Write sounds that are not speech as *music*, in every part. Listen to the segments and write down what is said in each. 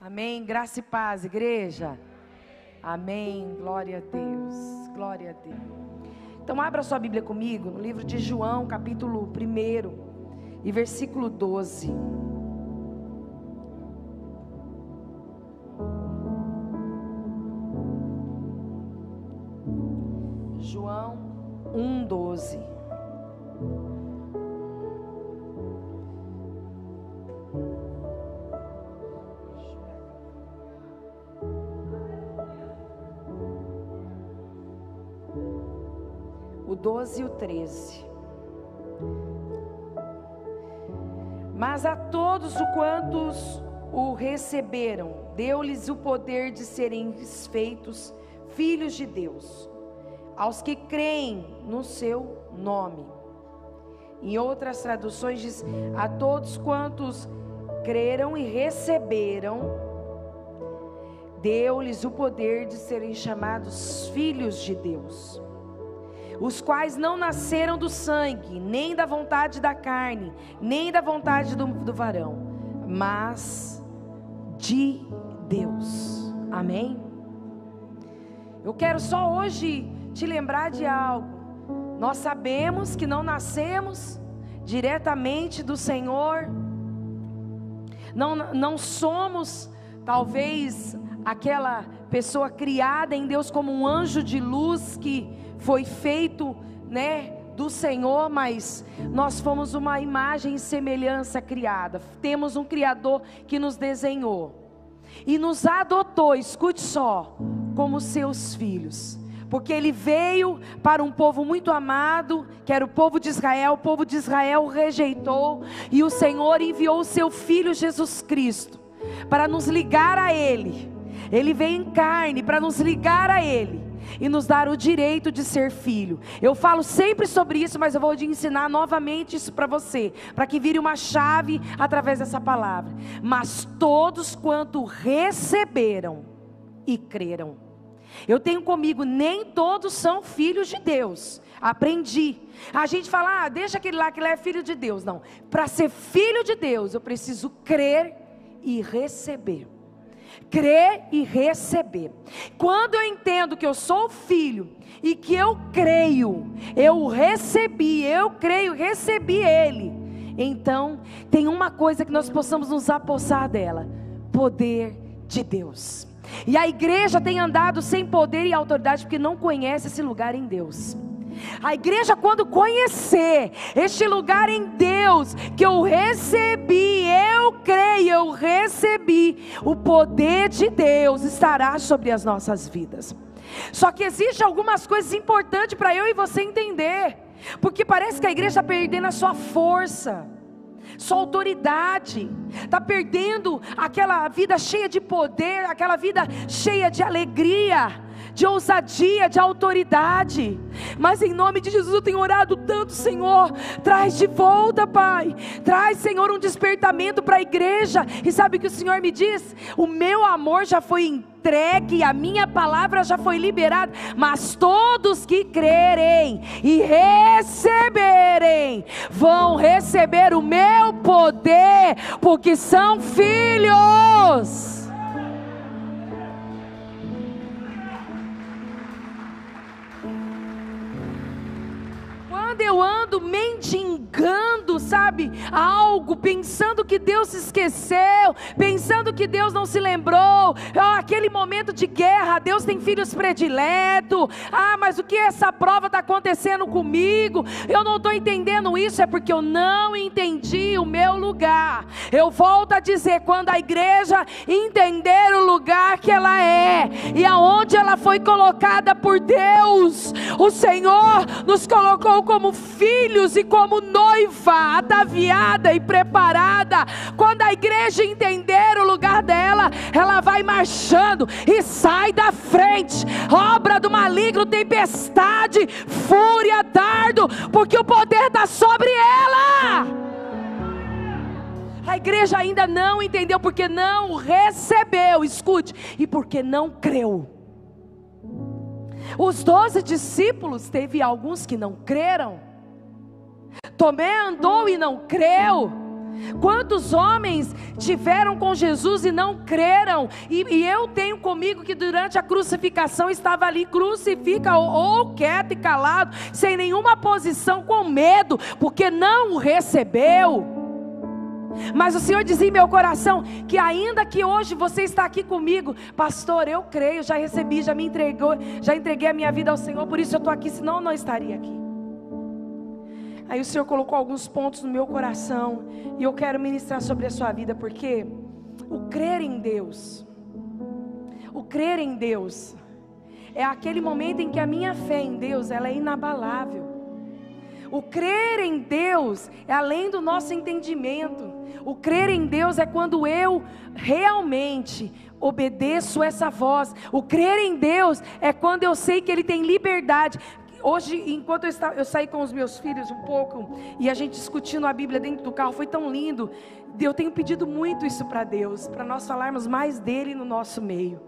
Amém. Graça e paz, igreja. Amém. Glória a Deus. Glória a Deus. Então, abra sua Bíblia comigo no livro de João, capítulo 1 e versículo 12. 13. Mas a todos o quantos o receberam, deu-lhes o poder de serem feitos filhos de Deus aos que creem no seu nome. Em outras traduções diz: a todos quantos creram e receberam, deu-lhes o poder de serem chamados filhos de Deus, os quais não nasceram do sangue, nem da vontade da carne, nem da vontade do, do varão, mas de Deus. Amém? Eu quero só hoje te lembrar de algo. Nós sabemos que não nascemos diretamente do Senhor, não, não somos, talvez, aquela pessoa criada em Deus como um anjo de luz que foi feito, né? do Senhor, mas nós fomos uma imagem e semelhança criada. Temos um Criador que nos desenhou e nos adotou, escute só, como seus filhos porque ele veio para um povo muito amado, que era o povo de Israel, o povo de Israel o rejeitou, e o Senhor enviou o seu filho Jesus Cristo para nos ligar a ele. Ele veio em carne para nos ligar a ele e nos dar o direito de ser filho. Eu falo sempre sobre isso, mas eu vou te ensinar novamente isso para você, para que vire uma chave através dessa palavra. Mas todos quanto receberam e creram eu tenho comigo, nem todos são filhos de Deus. Aprendi. A gente fala, ah, deixa aquele lá que ele é filho de Deus. Não. Para ser filho de Deus, eu preciso crer e receber. Crer e receber. Quando eu entendo que eu sou filho e que eu creio, eu recebi, eu creio, recebi Ele. Então, tem uma coisa que nós possamos nos apossar dela: poder de Deus. E a igreja tem andado sem poder e autoridade porque não conhece esse lugar em Deus. A igreja, quando conhecer este lugar em Deus, que eu recebi, eu creio, eu recebi, o poder de Deus estará sobre as nossas vidas. Só que existe algumas coisas importantes para eu e você entender, porque parece que a igreja está perdendo a sua força sua autoridade, está perdendo aquela vida cheia de poder, aquela vida cheia de alegria, de ousadia, de autoridade. Mas em nome de Jesus eu tenho orado tanto, Senhor. Traz de volta, Pai. Traz, Senhor, um despertamento para a igreja. E sabe o que o Senhor me diz? O meu amor já foi entregue, a minha palavra já foi liberada, mas todos que crerem e receberem vão receber o meu poder, porque são filhos. Quando eu ando mendigando, sabe, algo, pensando que Deus se esqueceu, pensando que Deus não se lembrou, oh, aquele momento de guerra, Deus tem filhos prediletos, ah, mas o que essa prova está acontecendo comigo? Eu não estou entendendo isso, é porque eu não entendi o meu lugar. Eu volto a dizer, quando a igreja entender o lugar que ela é e aonde ela foi colocada por Deus, o Senhor nos colocou como filhos e como noiva ataviada e preparada. Quando a igreja entender o lugar dela, ela vai marchando e sai da frente. Obra do maligno, tempestade, fúria, dardo, porque o poder está sobre ela. A igreja ainda não entendeu porque não recebeu, escute, e porque não creu. Os doze discípulos, teve alguns que não creram. Tomé andou e não creu. Quantos homens tiveram com Jesus e não creram? E, e, eu tenho comigo que durante a crucificação estava ali, crucifica ou, ou quieto e calado, sem nenhuma posição, com medo, porque não o recebeu. Mas o Senhor dizia em meu coração que ainda que hoje você está aqui comigo, pastor, eu creio, já recebi, já me entregou, já entreguei a minha vida ao Senhor, por isso eu estou aqui, senão eu não estaria aqui. Aí o Senhor colocou alguns pontos no meu coração e eu quero ministrar sobre a sua vida, porque o crer em Deus, o crer em Deus, é aquele momento em que a minha fé em Deus ela é inabalável. O crer em Deus é além do nosso entendimento. O crer em Deus é quando eu realmente obedeço essa voz. O crer em Deus é quando eu sei que Ele tem liberdade. Hoje, enquanto eu, estava, eu saí com os meus filhos um pouco e a gente discutindo a Bíblia dentro do carro, foi tão lindo. Eu tenho pedido muito isso para Deus, para nós falarmos mais dele no nosso meio.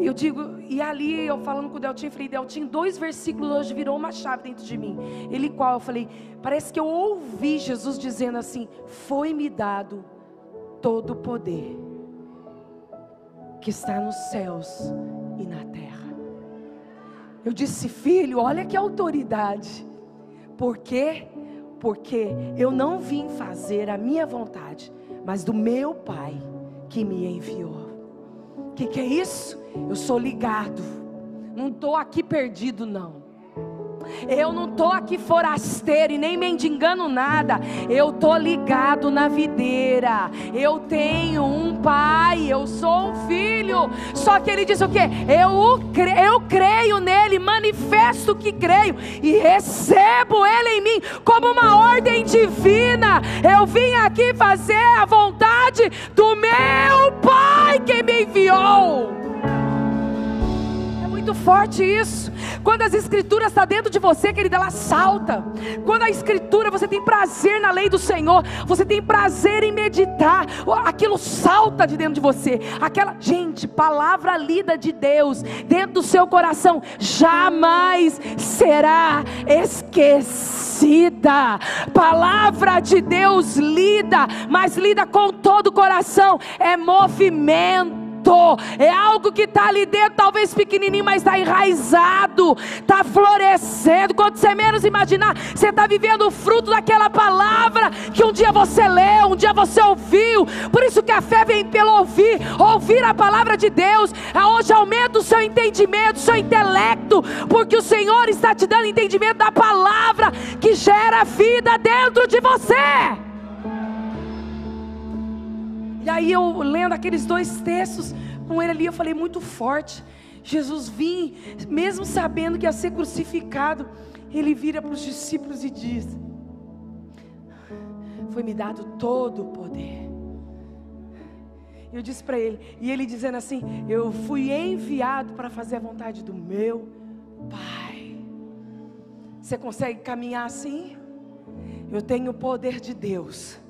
Eu digo, e ali eu falando com o Deltinho, falei, Deltinho, dois versículos hoje virou uma chave dentro de mim. Ele qual? Eu falei, parece que eu ouvi Jesus dizendo assim: Foi-me dado todo o poder que está nos céus e na terra. Eu disse, filho, olha que autoridade. Por quê? Porque eu não vim fazer a minha vontade, mas do meu Pai que me enviou. O que, que é isso? Eu sou ligado. Não estou aqui perdido, não. Eu não estou aqui forasteiro e nem mendigando nada. Eu estou ligado na videira. Eu tenho um pai, eu sou um filho. Só que ele diz o que? Eu, eu creio nele, manifesto que creio e recebo ele em mim como uma ordem divina. Eu vim aqui fazer a vontade do meu pai que me enviou muito forte isso. Quando as escrituras estão tá dentro de você, querida, ela salta. Quando a escritura, você tem prazer na lei do Senhor, você tem prazer em meditar, aquilo salta de dentro de você. Aquela, gente, palavra lida de Deus dentro do seu coração jamais será esquecida. Palavra de Deus lida, mas lida com todo o coração, é movimento é algo que está ali dentro, talvez pequenininho, mas está enraizado, está florescendo. Quando você menos imaginar, você está vivendo o fruto daquela palavra que um dia você leu, um dia você ouviu. Por isso que a fé vem pelo ouvir, ouvir a palavra de Deus. Hoje aumenta o seu entendimento, o seu intelecto, porque o Senhor está te dando entendimento da palavra que gera vida dentro de você. E aí eu lendo aqueles dois textos com ele ali, eu falei muito forte. Jesus vim, mesmo sabendo que ia ser crucificado, ele vira para os discípulos e diz: Foi-me dado todo o poder. Eu disse para ele, e ele dizendo assim: Eu fui enviado para fazer a vontade do meu Pai. Você consegue caminhar assim? Eu tenho o poder de Deus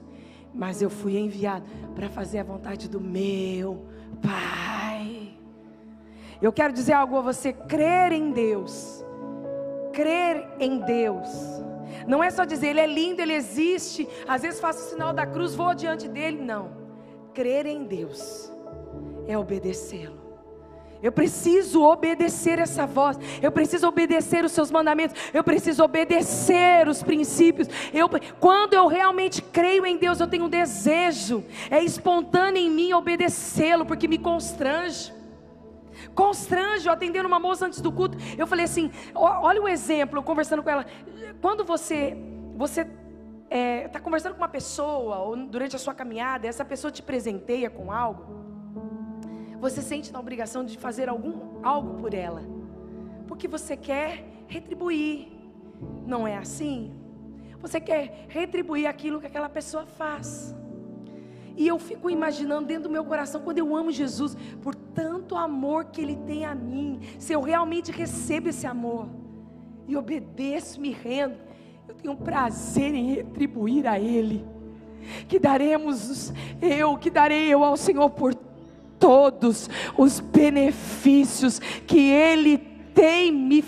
mas eu fui enviado para fazer a vontade do meu Pai. Eu quero dizer algo a você: crer em Deus, crer em Deus. Não é só dizer ele é lindo, ele existe. Às vezes faço o sinal da cruz, vou diante dele. Não. Crer em Deus é obedecê-lo. Eu preciso obedecer essa voz. Eu preciso obedecer os seus mandamentos. Eu preciso obedecer os princípios. Eu, quando eu realmente creio em Deus, eu tenho um desejo. É espontâneo em mim obedecê-lo, porque me constrange. Constrange, eu atendendo uma moça antes do culto. Eu falei assim: olha o exemplo, conversando com ela. Quando você, você está é, tá conversando com uma pessoa, ou durante a sua caminhada, essa pessoa te presenteia com algo você sente na obrigação de fazer algum, algo por ela, porque você quer retribuir, não é assim? Você quer retribuir aquilo que aquela pessoa faz. E eu fico imaginando dentro do meu coração, quando eu amo Jesus, por tanto amor que Ele tem a mim, se eu realmente recebo esse amor e obedeço, me rendo, eu tenho prazer em retribuir a Ele. Que daremos eu, que darei eu ao Senhor por todos os benefícios que Ele tem me.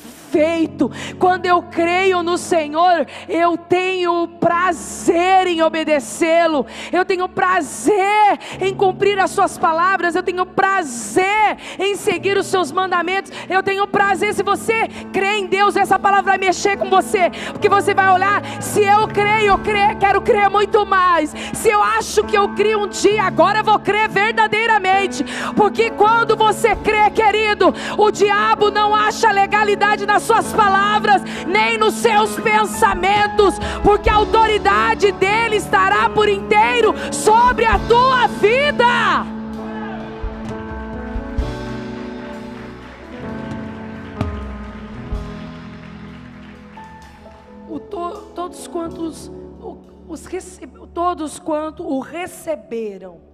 Quando eu creio no Senhor, eu tenho prazer em obedecê-lo, eu tenho prazer em cumprir as Suas palavras, eu tenho prazer em seguir os Seus mandamentos, eu tenho prazer. Se você crê em Deus, essa palavra vai mexer com você, porque você vai olhar. Se eu creio, eu creio, quero crer muito mais. Se eu acho que eu crio um dia, agora eu vou crer verdadeiramente, porque quando você crê, querido, o diabo não acha legalidade na nas suas palavras, nem nos seus pensamentos, porque a autoridade dele estará por inteiro sobre a tua vida. O to, todos quantos os, todos quanto o receberam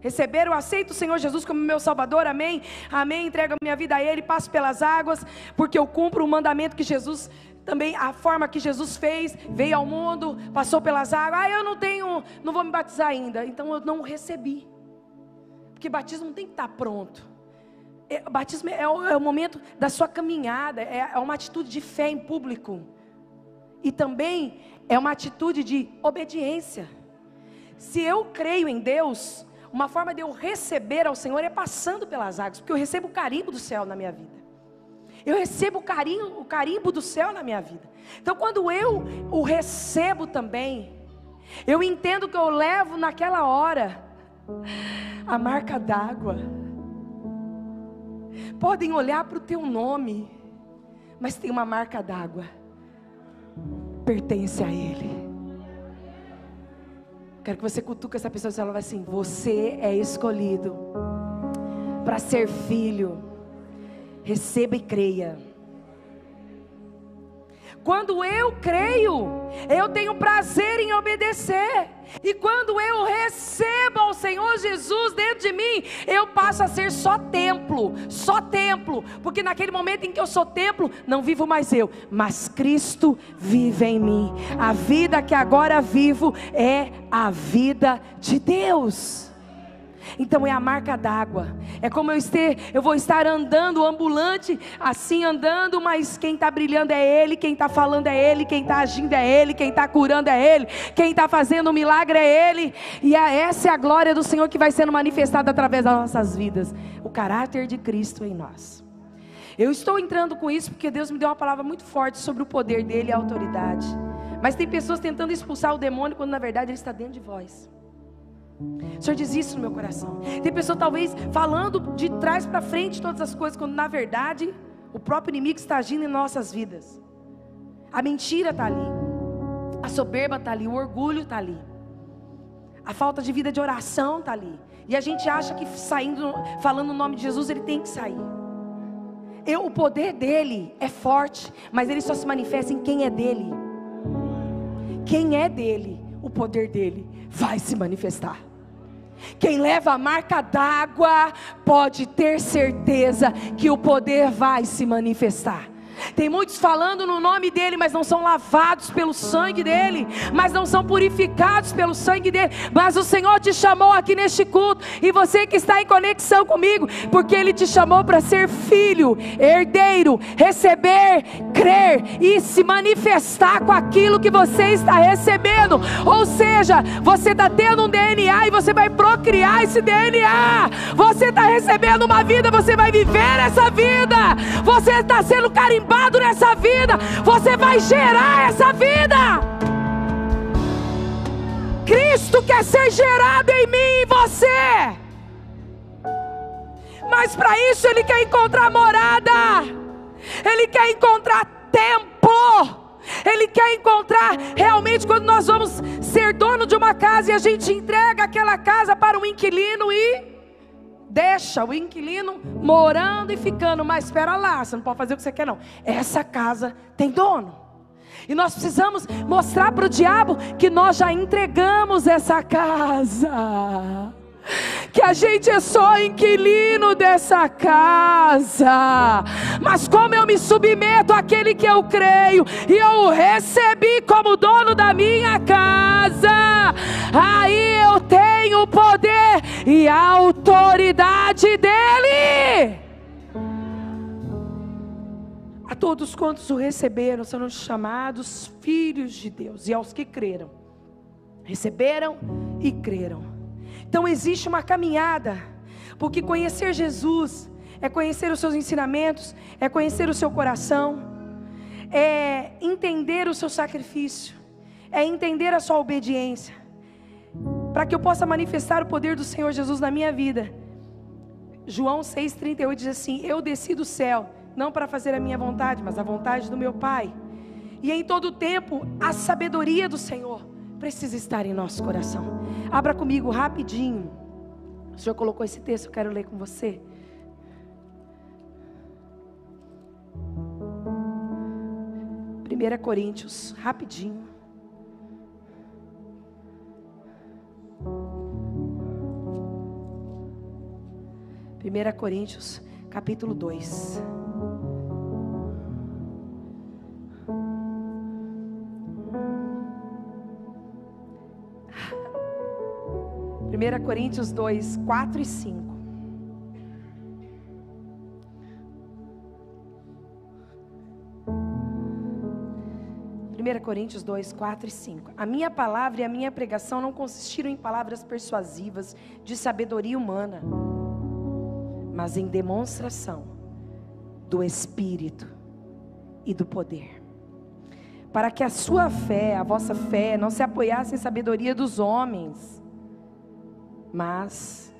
Receber, eu aceito o Senhor Jesus como meu Salvador, amém? Amém. Entrego a minha vida a Ele, passo pelas águas, porque eu cumpro o mandamento que Jesus, também a forma que Jesus fez, veio ao mundo, passou pelas águas. Ah, eu não tenho, não vou me batizar ainda, então eu não recebi, porque batismo não tem que estar pronto. É, batismo é o, é o, momento da sua caminhada, é, é uma atitude de fé em público, e também é uma atitude de obediência. Se eu creio em Deus, uma forma de eu receber ao Senhor é passando pelas águas, porque eu recebo o carimbo do céu na minha vida. Eu recebo o carinho, o carimbo do céu na minha vida. Então, quando eu o recebo também, eu entendo que eu levo naquela hora a marca d'água. Podem olhar para o teu nome, mas tem uma marca d'água. Pertence a Ele. Quero que você cutuque essa pessoa e fale assim: Você é escolhido para ser filho. Receba e creia. Quando eu creio, eu tenho prazer em obedecer. E quando eu recebo ao Senhor Jesus dentro de mim, eu passo a ser só templo, só templo, porque naquele momento em que eu sou templo, não vivo mais eu, mas Cristo vive em mim. A vida que agora vivo é a vida de Deus. Então é a marca d'água. É como eu, ester, eu vou estar andando, ambulante, assim andando, mas quem está brilhando é Ele, quem está falando é Ele, quem está agindo é Ele, quem está curando é Ele, quem está fazendo o um milagre é Ele. E essa é a glória do Senhor que vai sendo manifestada através das nossas vidas. O caráter de Cristo em nós. Eu estou entrando com isso porque Deus me deu uma palavra muito forte sobre o poder dele e a autoridade. Mas tem pessoas tentando expulsar o demônio quando na verdade ele está dentro de vós. O Senhor diz isso no meu coração. Tem pessoa talvez falando de trás para frente todas as coisas, quando na verdade o próprio inimigo está agindo em nossas vidas. A mentira está ali, a soberba está ali, o orgulho está ali, a falta de vida de oração está ali. E a gente acha que saindo, falando o nome de Jesus, ele tem que sair. Eu, o poder dele é forte, mas ele só se manifesta em quem é dele. Quem é dele, o poder dele vai se manifestar. Quem leva a marca d'água pode ter certeza que o poder vai se manifestar. Tem muitos falando no nome dele, mas não são lavados pelo sangue dele, mas não são purificados pelo sangue dele. Mas o Senhor te chamou aqui neste culto, e você que está em conexão comigo, porque ele te chamou para ser filho, herdeiro, receber, crer e se manifestar com aquilo que você está recebendo. Ou seja, você está tendo um DNA e você vai procriar esse DNA. Você está recebendo uma vida, você vai viver essa vida. Você está sendo carimbado carimbado nessa vida, você vai gerar essa vida. Cristo quer ser gerado em mim e em você. Mas para isso ele quer encontrar morada. Ele quer encontrar templo. Ele quer encontrar realmente quando nós vamos ser dono de uma casa e a gente entrega aquela casa para um inquilino e deixa o inquilino morando e ficando, mas espera lá, você não pode fazer o que você quer não. Essa casa tem dono. E nós precisamos mostrar para o diabo que nós já entregamos essa casa que a gente é só inquilino dessa casa. Mas como eu me submeto àquele que eu creio e eu o recebi como dono da minha casa, aí eu tenho o poder e a autoridade dele. todos quantos o receberam serão chamados filhos de Deus, e aos que creram, receberam e creram. Então existe uma caminhada, porque conhecer Jesus é conhecer os seus ensinamentos, é conhecer o seu coração, é entender o seu sacrifício, é entender a sua obediência, para que eu possa manifestar o poder do Senhor Jesus na minha vida. João 6,38 diz assim: Eu desci do céu, não para fazer a minha vontade, mas a vontade do meu Pai. E em todo tempo, a sabedoria do Senhor precisa estar em nosso coração. Abra comigo rapidinho. O Senhor colocou esse texto, eu quero ler com você. 1 Coríntios, rapidinho. Primeira Coríntios, capítulo 2. Primeira Coríntios 2, 4 e 5. 1 Coríntios 2, 4 e 5. A minha palavra e a minha pregação não consistiram em palavras persuasivas de sabedoria humana, mas em demonstração do Espírito e do poder. Para que a sua fé, a vossa fé, não se apoiasse em sabedoria dos homens, mas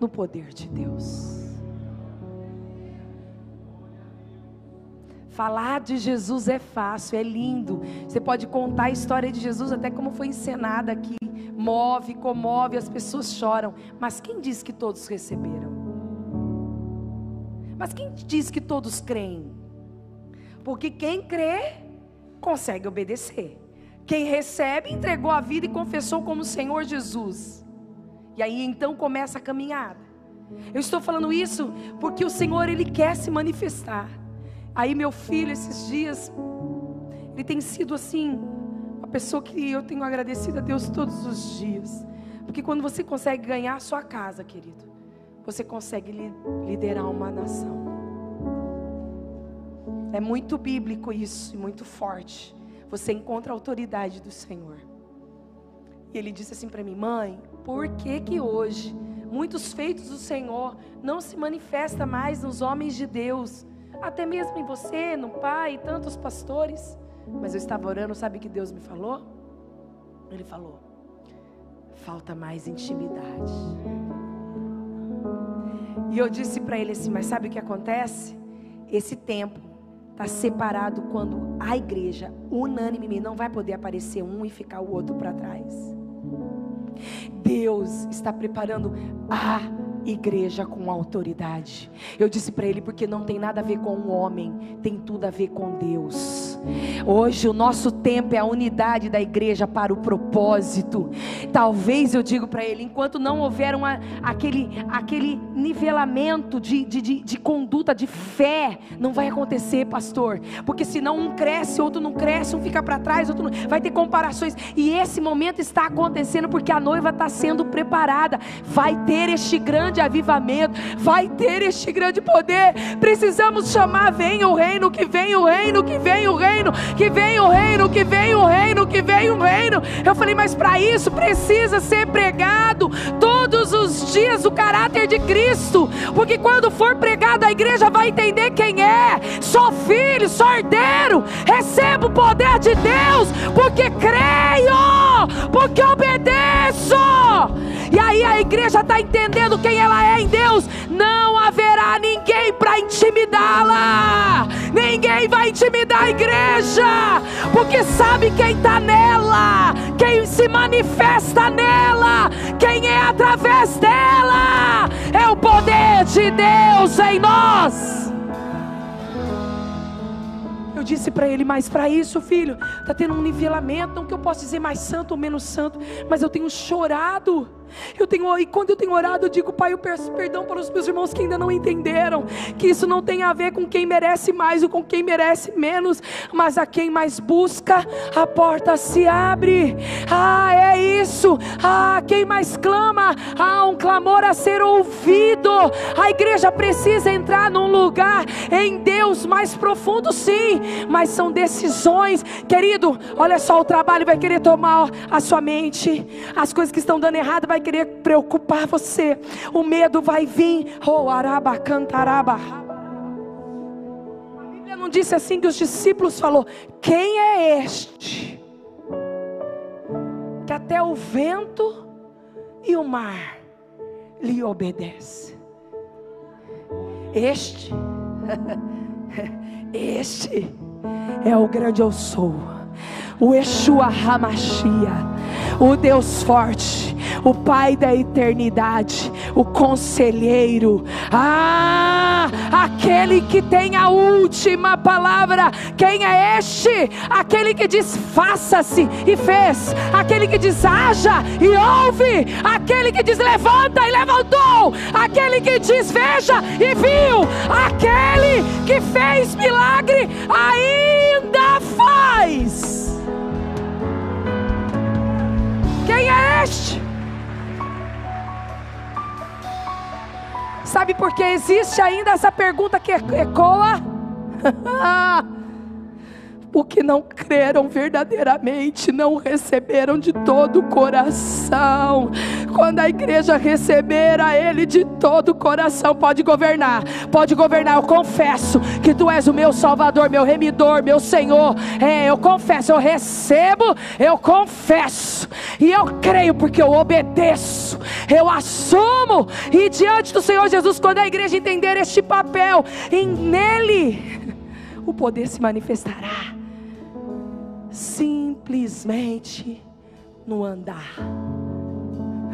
no poder de Deus. Falar de Jesus é fácil, é lindo. Você pode contar a história de Jesus até como foi encenada aqui. Move, comove, as pessoas choram. Mas quem diz que todos receberam? Mas quem diz que todos creem? Porque quem crê, consegue obedecer. Quem recebe, entregou a vida e confessou como Senhor Jesus. E aí então começa a caminhada. Eu estou falando isso porque o Senhor, Ele quer se manifestar. Aí meu filho, esses dias, ele tem sido assim, uma pessoa que eu tenho agradecido a Deus todos os dias. Porque quando você consegue ganhar a sua casa, querido, você consegue liderar uma nação. É muito bíblico isso e muito forte. Você encontra a autoridade do Senhor. E ele disse assim para mim, mãe, por que que hoje muitos feitos do Senhor não se manifesta mais nos homens de Deus? até mesmo em você, no pai, e tantos pastores. Mas eu estava orando, sabe o que Deus me falou? Ele falou: falta mais intimidade. E eu disse para ele assim: mas sabe o que acontece? Esse tempo está separado quando a igreja, unânime, não vai poder aparecer um e ficar o outro para trás. Deus está preparando a igreja com autoridade. Eu disse para ele porque não tem nada a ver com o homem, tem tudo a ver com Deus. Hoje o nosso tempo é a unidade da igreja para o propósito. Talvez eu digo para ele, enquanto não houver uma, aquele, aquele nivelamento de, de, de, de conduta, de fé, não vai acontecer, pastor. Porque senão um cresce, outro não cresce, um fica para trás, outro não. Vai ter comparações. E esse momento está acontecendo porque a noiva está sendo preparada. Vai ter este grande avivamento, vai ter este grande poder. Precisamos chamar: venha o reino, que vem o reino, que vem o reino reino, que vem o reino, que vem o reino, que vem o reino. Eu falei, mas para isso precisa ser pregado todos os dias o caráter de Cristo, porque quando for pregado a igreja vai entender quem é. Sou filho, sou herdeiro, recebo o poder de Deus, porque creio, porque obedeço. E aí a igreja está entendendo quem ela é em Deus. Não haverá ninguém para intimidá-la. Ninguém vai intimidar a igreja, porque sabe quem está nela, quem se manifesta nela, quem é através dela. É o poder de Deus em nós. Disse para ele, mas para isso, filho, está tendo um nivelamento, não que eu possa dizer mais santo ou menos santo, mas eu tenho chorado Eu tenho, e quando eu tenho orado, eu digo, Pai, eu peço perdão para os meus irmãos que ainda não entenderam que isso não tem a ver com quem merece mais ou com quem merece menos, mas a quem mais busca, a porta se abre. Ah, é isso. Ah, quem mais clama, há um clamor a ser ouvido. A igreja precisa entrar num lugar em Deus mais profundo, sim, mas são decisões, querido. Olha só, o trabalho vai querer tomar a sua mente, as coisas que estão dando errado vai querer preocupar você. O medo vai vir. Oh, araba, cantaraba. A Bíblia não disse assim que os discípulos falou: Quem é este? Que até o vento e o mar lhe obedece. Este, *laughs* este é o grande eu sou, o Yeshua Hamashia o Deus forte, o Pai da eternidade, o conselheiro, ah, aquele que tem a última palavra. Quem é este? Aquele que diz faça-se e fez, aquele que diz haja e ouve, aquele que diz levanta e levantou, aquele que diz veja e viu, aquele que fez milagre ainda faz. Quem é este? Sabe por que existe ainda essa pergunta que ecoa? *laughs* o que não creram verdadeiramente, não receberam de todo o coração. Quando a igreja receber a Ele de todo o coração, pode governar, pode governar. Eu confesso que Tu és o meu Salvador, meu Remidor, meu Senhor. É, eu confesso, eu recebo, eu confesso, e eu creio porque eu obedeço, eu assumo, e diante do Senhor Jesus, quando a igreja entender este papel, em nele o poder se manifestará simplesmente no andar.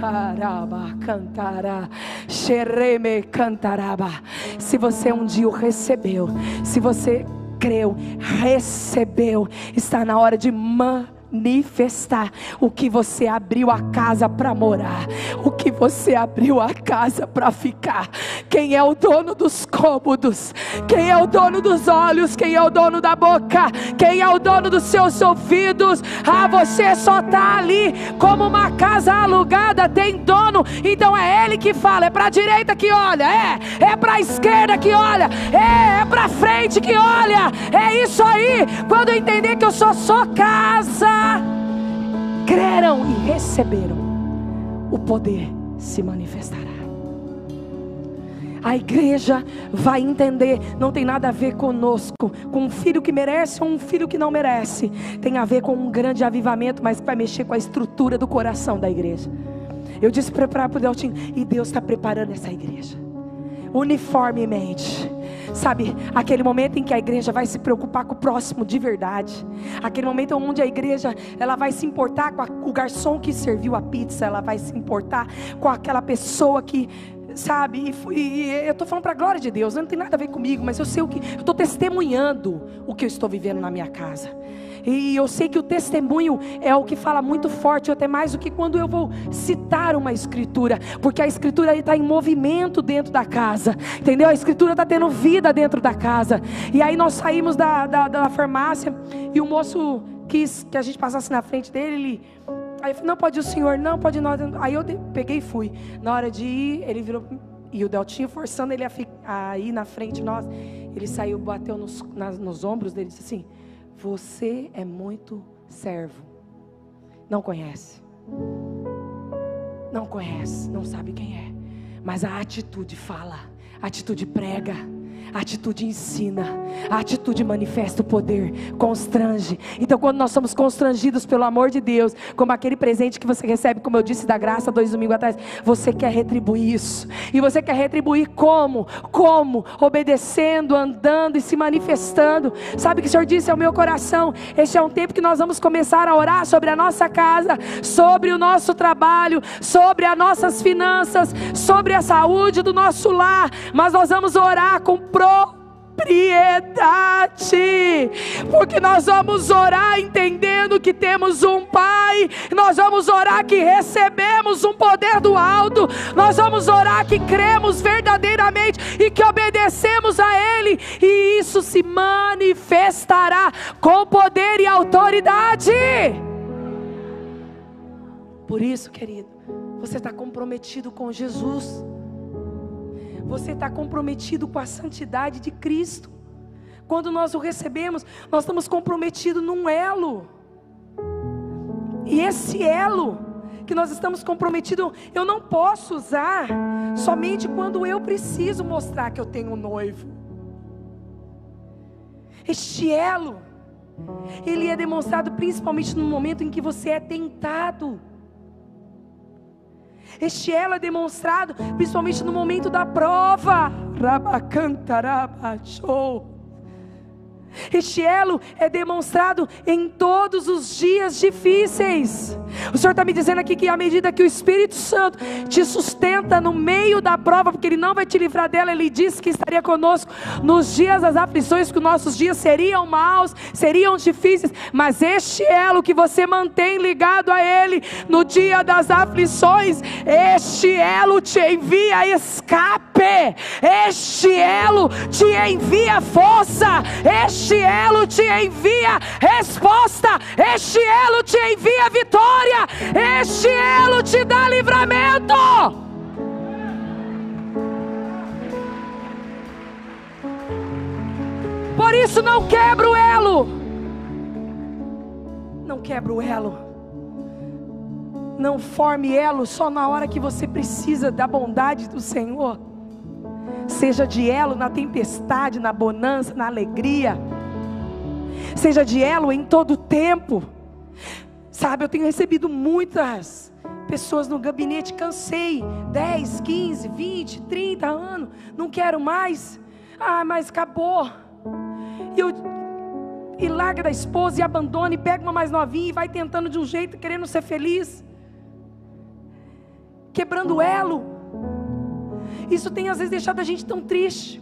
Araba cantará, xereme cantaraba. Se você um dia o recebeu, se você creu, recebeu, está na hora de manifestar manifestar o que você abriu a casa para morar, o que você abriu a casa para ficar. Quem é o dono dos cômodos? Quem é o dono dos olhos? Quem é o dono da boca? Quem é o dono dos seus ouvidos? Ah, você só está ali como uma casa alugada, tem dono, então é ele que fala, é para a direita que olha, é, é para a esquerda que olha, é, é para frente que olha, é isso aí. Quando entender que eu sou só casa, creram e receberam, o poder se manifestará. A igreja vai entender, não tem nada a ver conosco, com um filho que merece ou um filho que não merece. Tem a ver com um grande avivamento, mas que vai mexer com a estrutura do coração da igreja. Eu disse para o Deltinho, e Deus está preparando essa igreja, uniformemente Sabe, aquele momento em que a igreja vai se preocupar com o próximo de verdade. Aquele momento onde a igreja ela vai se importar com a, o garçom que serviu a pizza, ela vai se importar com aquela pessoa que sabe? E, e eu estou falando para a glória de Deus, não tem nada a ver comigo, mas eu sei o que, eu estou testemunhando o que eu estou vivendo na minha casa. E eu sei que o testemunho é o que fala muito forte, até mais do que quando eu vou citar uma escritura, porque a escritura está em movimento dentro da casa, entendeu? A escritura está tendo vida dentro da casa. E aí nós saímos da, da, da farmácia e o moço quis que a gente passasse na frente dele, ele Aí eu falei, não pode o senhor, não pode nós. Aí eu peguei e fui. Na hora de ir, ele virou e o Deltinho forçando ele a, a ir na frente de nós. Ele saiu, bateu nos, nas, nos ombros dele e disse assim: Você é muito servo. Não conhece. Não conhece, não sabe quem é. Mas a atitude fala, a atitude prega. A atitude ensina, a atitude manifesta o poder, constrange. Então, quando nós somos constrangidos pelo amor de Deus, como aquele presente que você recebe, como eu disse, da graça dois domingos atrás, você quer retribuir isso. E você quer retribuir como? Como? Obedecendo, andando e se manifestando. Sabe o que o Senhor disse ao meu coração? Este é um tempo que nós vamos começar a orar sobre a nossa casa, sobre o nosso trabalho, sobre as nossas finanças, sobre a saúde do nosso lar. Mas nós vamos orar com propriedade, porque nós vamos orar entendendo que temos um Pai, nós vamos orar que recebemos um poder do alto, nós vamos orar que cremos verdadeiramente e que obedecemos a Ele, e isso se manifestará com poder e autoridade. Por isso, querido, você está comprometido com Jesus. Você está comprometido com a santidade de Cristo. Quando nós o recebemos, nós estamos comprometidos num elo. E esse elo que nós estamos comprometidos, eu não posso usar somente quando eu preciso mostrar que eu tenho um noivo. Este elo, ele é demonstrado principalmente no momento em que você é tentado. Este elo é demonstrado principalmente no momento da prova. Rabacantarabachou. Este elo é demonstrado em todos os dias difíceis. O Senhor está me dizendo aqui que à medida que o Espírito Santo te sustenta no meio da prova, porque Ele não vai te livrar dela, Ele disse que estaria conosco nos dias das aflições, que os nossos dias seriam maus, seriam difíceis, mas este elo que você mantém ligado a Ele no dia das aflições, este elo te envia escape, este elo te envia força, este este elo te envia resposta, este elo te envia vitória, este elo te dá livramento. Por isso não quebra o elo. Não quebra o elo. Não forme elo só na hora que você precisa da bondade do Senhor seja de elo na tempestade, na bonança, na alegria, seja de elo em todo tempo. Sabe, eu tenho recebido muitas pessoas no gabinete, cansei, 10, 15, 20, 30 anos, não quero mais. Ah, mas acabou. E eu e larga da esposa e abandona e pega uma mais novinha e vai tentando de um jeito, querendo ser feliz. Quebrando elo. Isso tem às vezes deixado a gente tão triste.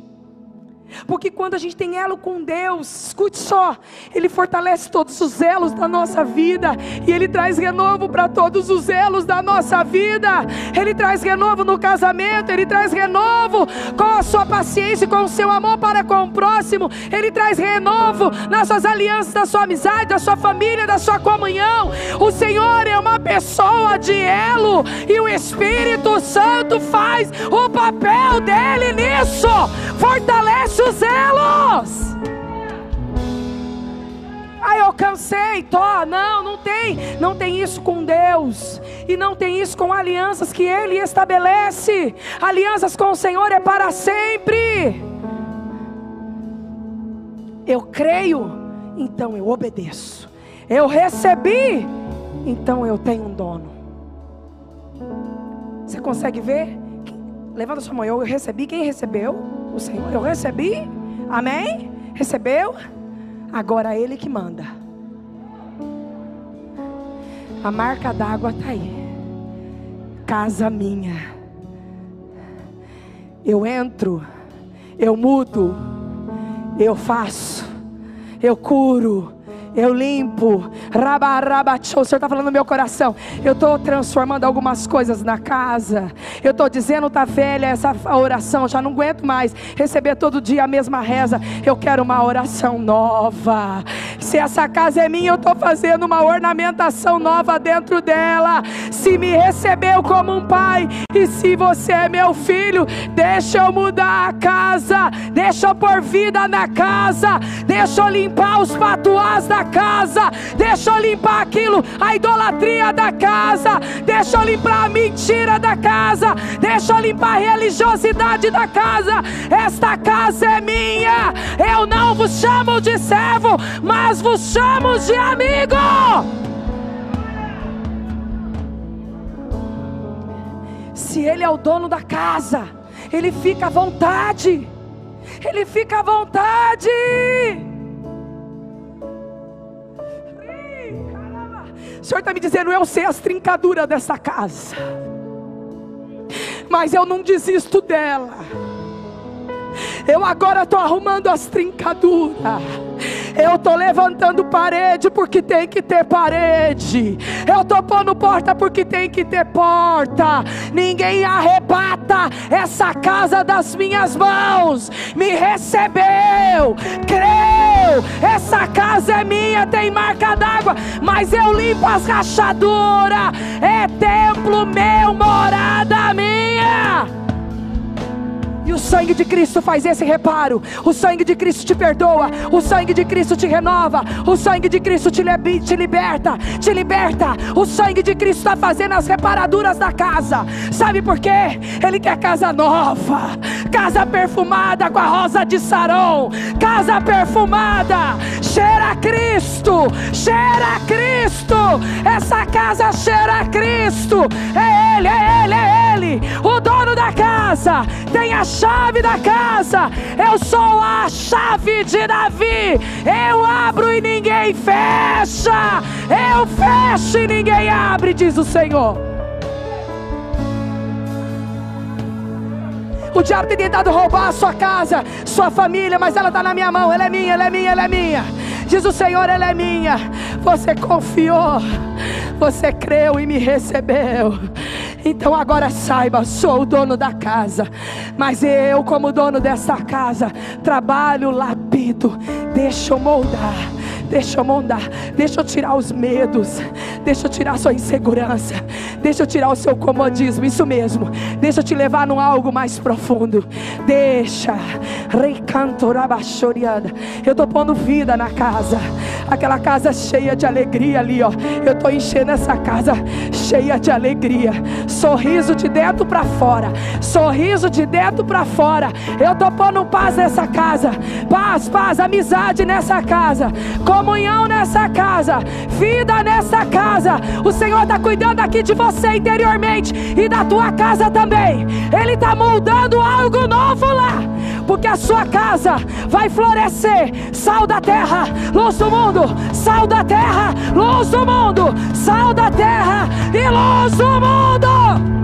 Porque quando a gente tem elo com Deus, escute só, Ele fortalece todos os elos da nossa vida, e Ele traz renovo para todos os elos da nossa vida. Ele traz renovo no casamento, Ele traz renovo com a sua paciência, com o seu amor para com o próximo, Ele traz renovo nas suas alianças, da sua amizade, da sua família, da sua comunhão. O Senhor é uma pessoa de elo, e o Espírito Santo faz o papel dele nisso, fortalece os elos. Aí eu cansei, tô. Não, não tem. Não tem isso com Deus. E não tem isso com alianças que Ele estabelece. Alianças com o Senhor é para sempre. Eu creio, então eu obedeço. Eu recebi, então eu tenho um dono. Você consegue ver? Levanta sua mão. Eu recebi. Quem recebeu? O Senhor. Eu recebi, amém? Recebeu? Agora é Ele que manda. A marca d'água está aí. Casa minha. Eu entro, eu mudo, eu faço, eu curo, eu limpo. O Senhor está falando no meu coração. Eu estou transformando algumas coisas na casa. Eu estou dizendo, está velha essa oração. Já não aguento mais receber todo dia a mesma reza. Eu quero uma oração nova. Se essa casa é minha, eu estou fazendo uma ornamentação nova dentro dela. Se me recebeu como um pai, e se você é meu filho, deixa eu mudar a casa. Deixa eu pôr vida na casa. Deixa eu limpar os patuás da casa, deixa eu limpar aquilo, a idolatria da casa, deixa eu limpar a mentira da casa, deixa eu limpar a religiosidade da casa. Esta casa é minha, eu não vos chamo de servo, mas vos chamo de amigo. Se ele é o dono da casa, ele fica à vontade. Ele fica à vontade. O Senhor está me dizendo: eu sei as trincaduras dessa casa, mas eu não desisto dela. Eu agora estou arrumando as trincaduras. Eu estou levantando parede porque tem que ter parede. Eu estou pondo porta porque tem que ter porta. Ninguém arrebata essa casa das minhas mãos. Me recebeu, creu. Essa casa é minha, tem marca d'água, mas eu limpo as rachaduras. É templo meu, morada sangue de Cristo faz esse reparo. O sangue de Cristo te perdoa. O sangue de Cristo te renova. O sangue de Cristo te, te liberta. Te liberta. O sangue de Cristo está fazendo as reparaduras da casa. Sabe por quê? Ele quer casa nova. Casa perfumada com a rosa de Sarão. Casa perfumada. Cheira a Cristo. Cheira a Cristo. Essa casa cheira a Cristo. É Ele, é Ele, é Ele. O dono da casa tem a chave da casa. Eu sou a chave de Davi. Eu abro e ninguém fecha. Eu fecho e ninguém abre, diz o Senhor. O diabo tem tentado roubar a sua casa, sua família, mas ela está na minha mão. Ela é minha, ela é minha, ela é minha. Diz o Senhor, ela é minha. Você confiou, você creu e me recebeu. Então agora saiba, sou o dono da casa, mas eu, como dono dessa casa, trabalho, lapido, deixa eu moldar Deixa eu moldar, deixa eu tirar os medos, deixa eu tirar a sua insegurança, deixa eu tirar o seu comodismo, isso mesmo. Deixa eu te levar num algo mais profundo. Deixa, eu estou pondo vida na casa, aquela casa cheia de alegria ali, ó. Eu estou enchendo essa casa cheia de alegria, sorriso de dentro para fora, sorriso de dentro para fora. Eu estou pondo paz nessa casa, paz, paz, amizade nessa casa. Com comunhão nessa casa, vida nessa casa. O Senhor está cuidando aqui de você interiormente e da tua casa também. Ele está moldando algo novo lá, porque a sua casa vai florescer. Sal da terra, luz do mundo, sal da terra, luz do mundo, sal da terra e luz do mundo.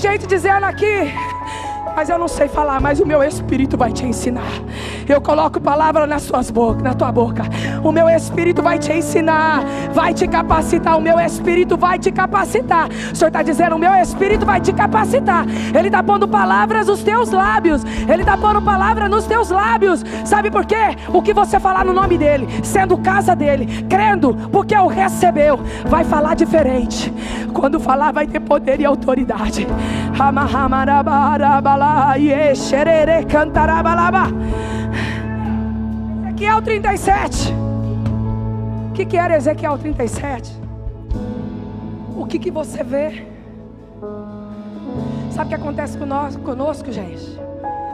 Tem gente dizendo aqui, mas eu não sei falar, mas o meu espírito vai te ensinar. Eu coloco palavra nas suas bocas, na tua boca. O meu espírito vai te ensinar, vai te capacitar. O meu espírito vai te capacitar. O Senhor está dizendo: o meu espírito vai te capacitar. Ele está pondo palavras nos teus lábios. Ele está pondo palavra nos teus lábios. Sabe por quê? O que você falar no nome dele, sendo casa dele, crendo, porque o recebeu, vai falar diferente. Quando falar, vai ter poder e autoridade. Ezequiel 37. O que, que era Ezequiel 37? O que, que você vê? Sabe o que acontece conosco, conosco, gente?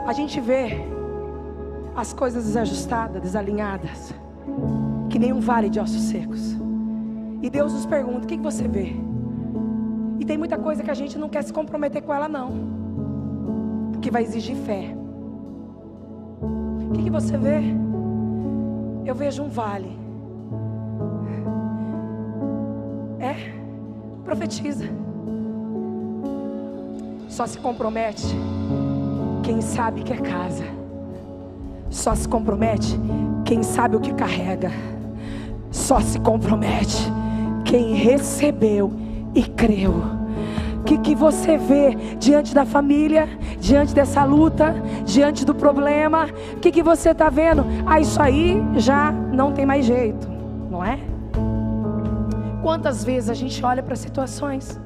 A gente vê as coisas desajustadas, desalinhadas, que nem um vale de ossos secos. E Deus nos pergunta: o que, que você vê? E tem muita coisa que a gente não quer se comprometer com ela, não, porque vai exigir fé. O que, que você vê? Eu vejo um vale. É, profetiza. Só se compromete quem sabe que é casa. Só se compromete quem sabe o que carrega. Só se compromete quem recebeu e creu. Que, que você vê diante da família, diante dessa luta, diante do problema? O que, que você está vendo? Ah, isso aí já não tem mais jeito, não é? Quantas vezes a gente olha para situações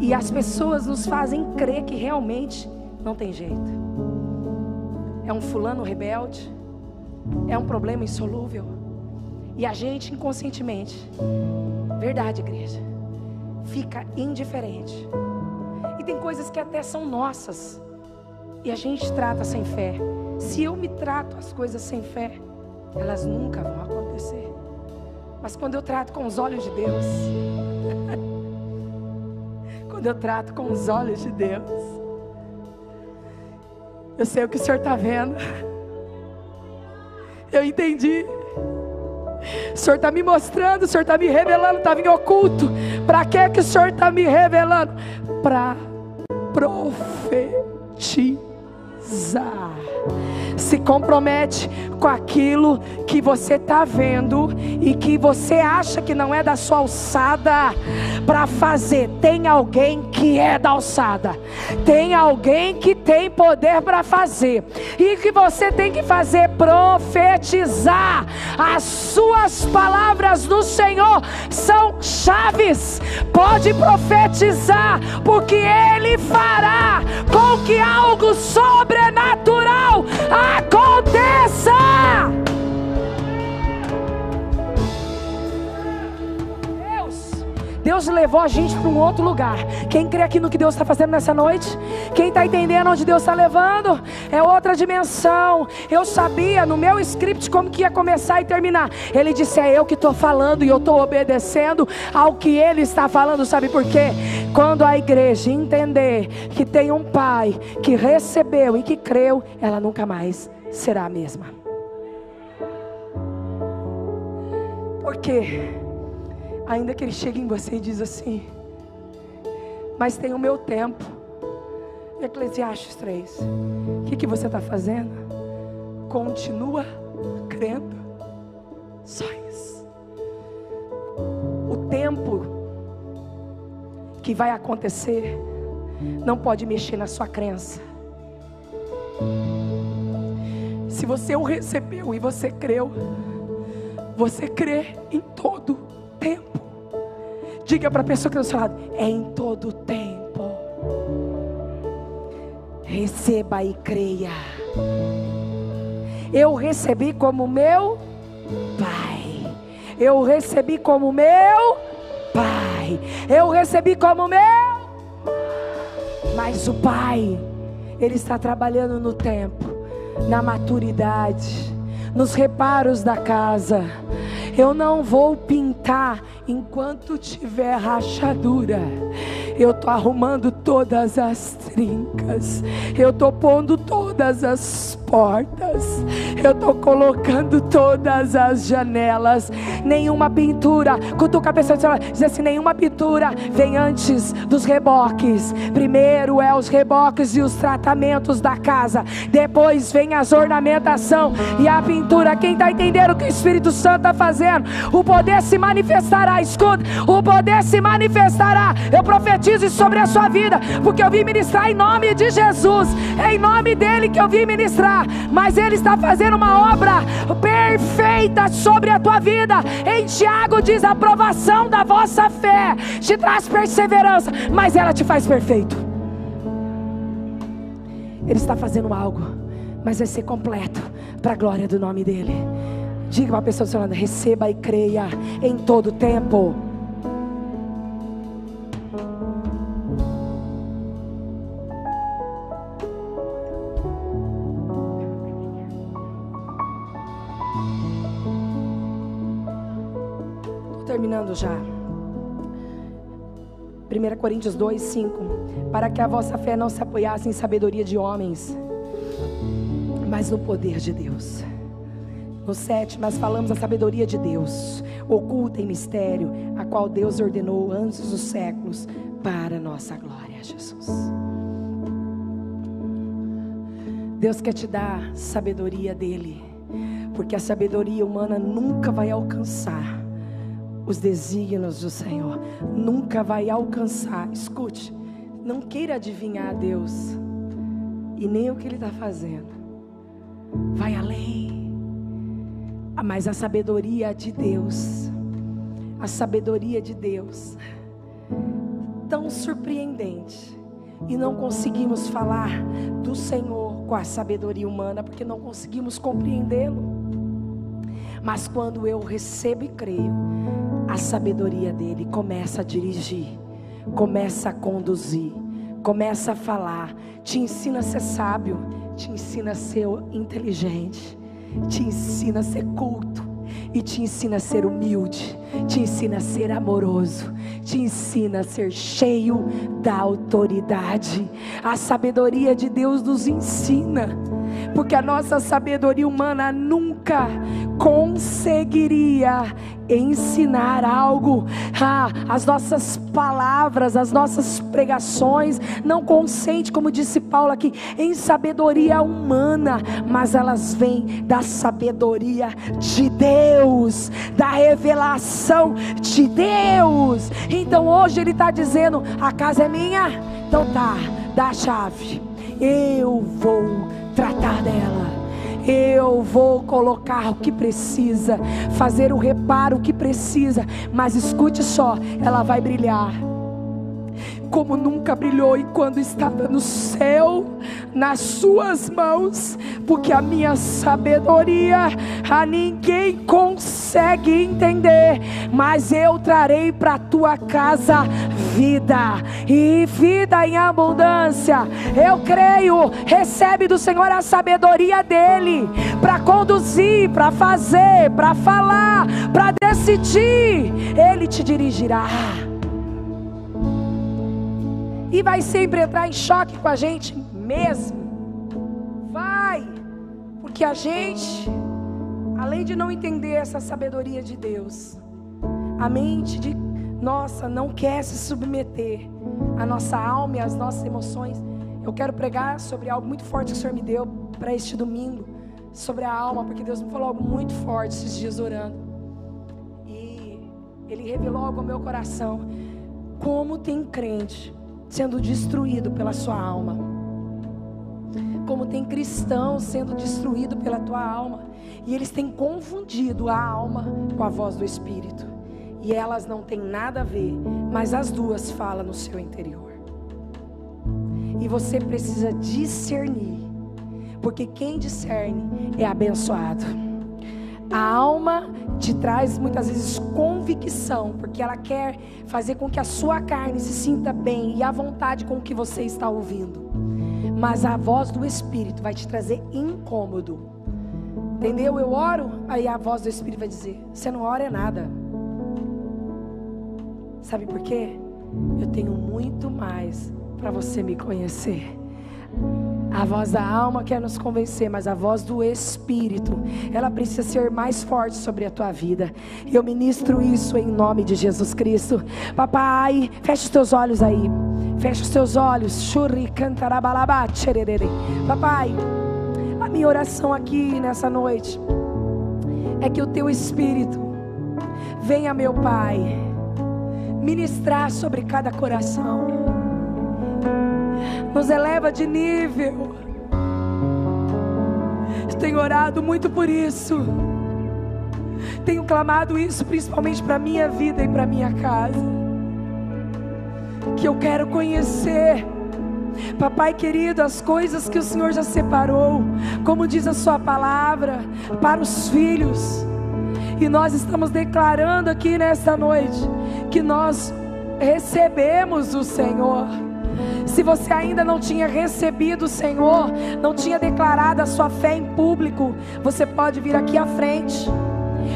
e as pessoas nos fazem crer que realmente não tem jeito. É um fulano rebelde, é um problema insolúvel. E a gente inconscientemente, verdade, igreja, fica indiferente. E tem coisas que até são nossas e a gente trata sem fé. Se eu me trato as coisas sem fé, elas nunca vão acontecer. Mas quando eu trato com os olhos de Deus, *laughs* quando eu trato com os olhos de Deus, eu sei o que o Senhor está vendo. *laughs* Eu entendi. O Senhor está me mostrando, o Senhor está me revelando, estava em oculto. Para que que o Senhor está me revelando? Para profetizar se compromete com aquilo que você está vendo e que você acha que não é da sua alçada para fazer. Tem alguém que é da alçada, tem alguém que tem poder para fazer, e que você tem que fazer profetizar. As suas palavras do Senhor são chaves. Pode profetizar, porque Ele fará com que algo sobrenatural aconteça. Deus, levou a gente para um outro lugar. Quem crê aqui no que Deus está fazendo nessa noite? Quem está entendendo onde Deus está levando? É outra dimensão. Eu sabia no meu script como que ia começar e terminar. Ele disse: É eu que estou falando e eu estou obedecendo ao que Ele está falando. Sabe por quê? Quando a igreja entender que tem um Pai que recebeu e que creu, ela nunca mais será a mesma. Porque, ainda que ele chegue em você e diz assim, mas tem o meu tempo. Eclesiastes 3. O que, que você está fazendo? Continua crendo. Só isso. O tempo que vai acontecer não pode mexer na sua crença. Se você o recebeu e você creu, você crê em todo tempo. Diga para a pessoa que está do seu lado: é em todo tempo. Receba e creia. Eu recebi como meu Pai. Eu recebi como meu Pai. Eu recebi como meu. Mas o Pai, Ele está trabalhando no tempo na maturidade, nos reparos da casa. Eu não vou pintar enquanto tiver rachadura. Eu estou arrumando todas as trincas. Eu estou pondo todas as portas. Eu estou colocando todas as janelas. Nenhuma pintura. Cutuca a pessoa e diz assim: nenhuma pintura vem antes dos reboques. Primeiro é os reboques e os tratamentos da casa. Depois vem as ornamentação e a pintura. Quem está entendendo o que o Espírito Santo está fazendo? O poder se manifestará. Escuta, o poder se manifestará. Eu profetizo sobre a sua vida, porque eu vim ministrar em nome de Jesus. É em nome dele que eu vim ministrar mas Ele está fazendo uma obra perfeita sobre a tua vida. Em Tiago diz: a aprovação da vossa fé te traz perseverança, mas ela te faz perfeito. Ele está fazendo algo, mas vai ser completo para a glória do nome dEle. Diga para a pessoa do seu lado: receba e creia em todo tempo. Terminando já. 1 Coríntios 2, 5. Para que a vossa fé não se apoiasse em sabedoria de homens, mas no poder de Deus. No 7, nós falamos a sabedoria de Deus, oculta em mistério, a qual Deus ordenou antes dos séculos para nossa glória, Jesus. Deus quer te dar sabedoria dele, porque a sabedoria humana nunca vai alcançar os desígnios do Senhor. Nunca vai alcançar. Escute, não queira adivinhar Deus e nem o que Ele está fazendo. Vai além. Ah, mas a sabedoria de Deus, a sabedoria de Deus, tão surpreendente. E não conseguimos falar do Senhor com a sabedoria humana, porque não conseguimos compreendê-lo. Mas quando eu recebo e creio, a sabedoria dele começa a dirigir, começa a conduzir, começa a falar, te ensina a ser sábio, te ensina a ser inteligente, te ensina a ser culto e te ensina a ser humilde, te ensina a ser amoroso, te ensina a ser cheio da autoridade. A sabedoria de Deus nos ensina, porque a nossa sabedoria humana nunca conseguiria ensinar algo. Ah, as nossas palavras, as nossas pregações não consente, como disse Paulo aqui, em sabedoria humana, mas elas vêm da sabedoria de Deus, da revelação de Deus. Então hoje ele está dizendo: a casa é minha, então tá, dá a chave, eu vou tratar dela. Eu vou colocar o que precisa, fazer o reparo que precisa, mas escute só, ela vai brilhar. Como nunca brilhou enquanto estava no céu, nas suas mãos, porque a minha sabedoria a ninguém consegue entender, mas eu trarei para tua casa vida e vida em abundância. Eu creio, recebe do Senhor a sabedoria dele para conduzir, para fazer, para falar, para decidir. Ele te dirigirá e vai sempre entrar em choque com a gente mesmo. Vai, porque a gente, além de não entender essa sabedoria de Deus, a mente de nossa não quer se submeter à nossa alma e às nossas emoções. Eu quero pregar sobre algo muito forte que o Senhor me deu para este domingo, sobre a alma, porque Deus me falou algo muito forte esses dias orando. E Ele revelou algo ao meu coração. Como tem crente sendo destruído pela sua alma. Como tem cristãos sendo destruído pela tua alma. E eles têm confundido a alma com a voz do Espírito. E elas não têm nada a ver, mas as duas falam no seu interior. E você precisa discernir, porque quem discerne é abençoado. A alma te traz muitas vezes convicção, porque ela quer fazer com que a sua carne se sinta bem e à vontade com o que você está ouvindo. Mas a voz do Espírito vai te trazer incômodo. Entendeu? Eu oro, aí a voz do Espírito vai dizer: Você não ora é nada. Sabe por quê? Eu tenho muito mais para você me conhecer. A voz da alma quer nos convencer, mas a voz do Espírito, ela precisa ser mais forte sobre a tua vida. E eu ministro isso em nome de Jesus Cristo. Papai, feche os teus olhos aí. Feche os teus olhos. Shuri Papai, a minha oração aqui nessa noite é que o teu Espírito venha, meu Pai, ministrar sobre cada coração nos eleva de nível. Tenho orado muito por isso. Tenho clamado isso principalmente para minha vida e para minha casa. Que eu quero conhecer, Papai querido, as coisas que o Senhor já separou, como diz a Sua palavra, para os filhos. E nós estamos declarando aqui nesta noite que nós recebemos o Senhor. Se você ainda não tinha recebido o Senhor, não tinha declarado a sua fé em público, você pode vir aqui à frente.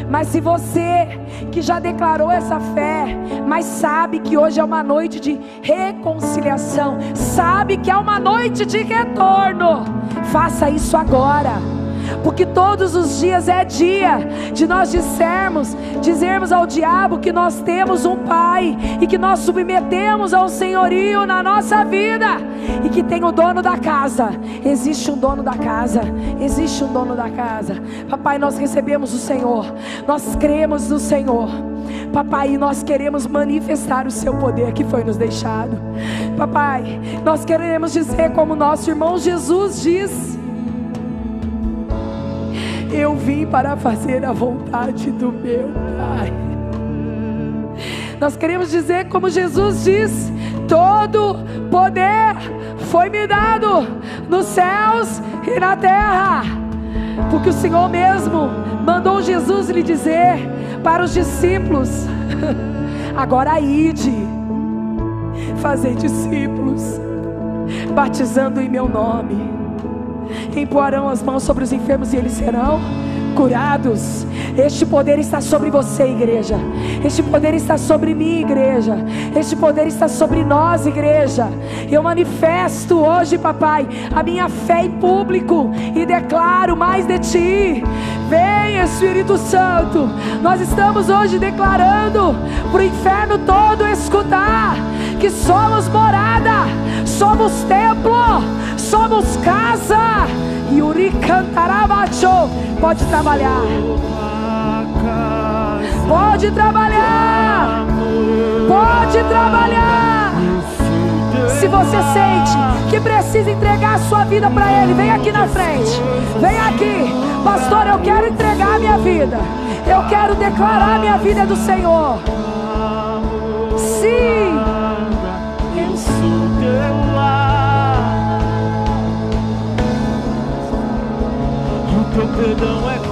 Mas se você que já declarou essa fé, mas sabe que hoje é uma noite de reconciliação, sabe que é uma noite de retorno, faça isso agora porque todos os dias é dia de nós dissermos, dizermos ao diabo que nós temos um Pai e que nós submetemos ao senhorio na nossa vida e que tem o dono da casa. Existe um dono da casa, existe um dono da casa. Papai, nós recebemos o Senhor, nós cremos no Senhor. Papai, nós queremos manifestar o seu poder que foi nos deixado. Papai, nós queremos dizer como nosso irmão Jesus diz eu vim para fazer a vontade do meu Pai. Nós queremos dizer, como Jesus diz: todo poder foi me dado nos céus e na terra, porque o Senhor mesmo mandou Jesus lhe dizer para os discípulos: *laughs* agora ide, fazer discípulos, batizando em meu nome Empoarão as mãos sobre os enfermos e eles serão curados. Este poder está sobre você, igreja. Este poder está sobre mim, igreja. Este poder está sobre nós, igreja. Eu manifesto hoje, papai, a minha fé em público e declaro mais de ti. Vem, Espírito Santo. Nós estamos hoje declarando para o inferno todo escutar que somos morada, somos templo, somos casa. E Uri cantarabacho. Pode trabalhar. Pode trabalhar. Pode trabalhar. Se você sente que precisa entregar a sua vida para Ele, vem aqui na frente. Vem aqui. Pastor, eu quero entregar a minha vida. Eu quero declarar a minha vida do Senhor. Lar. O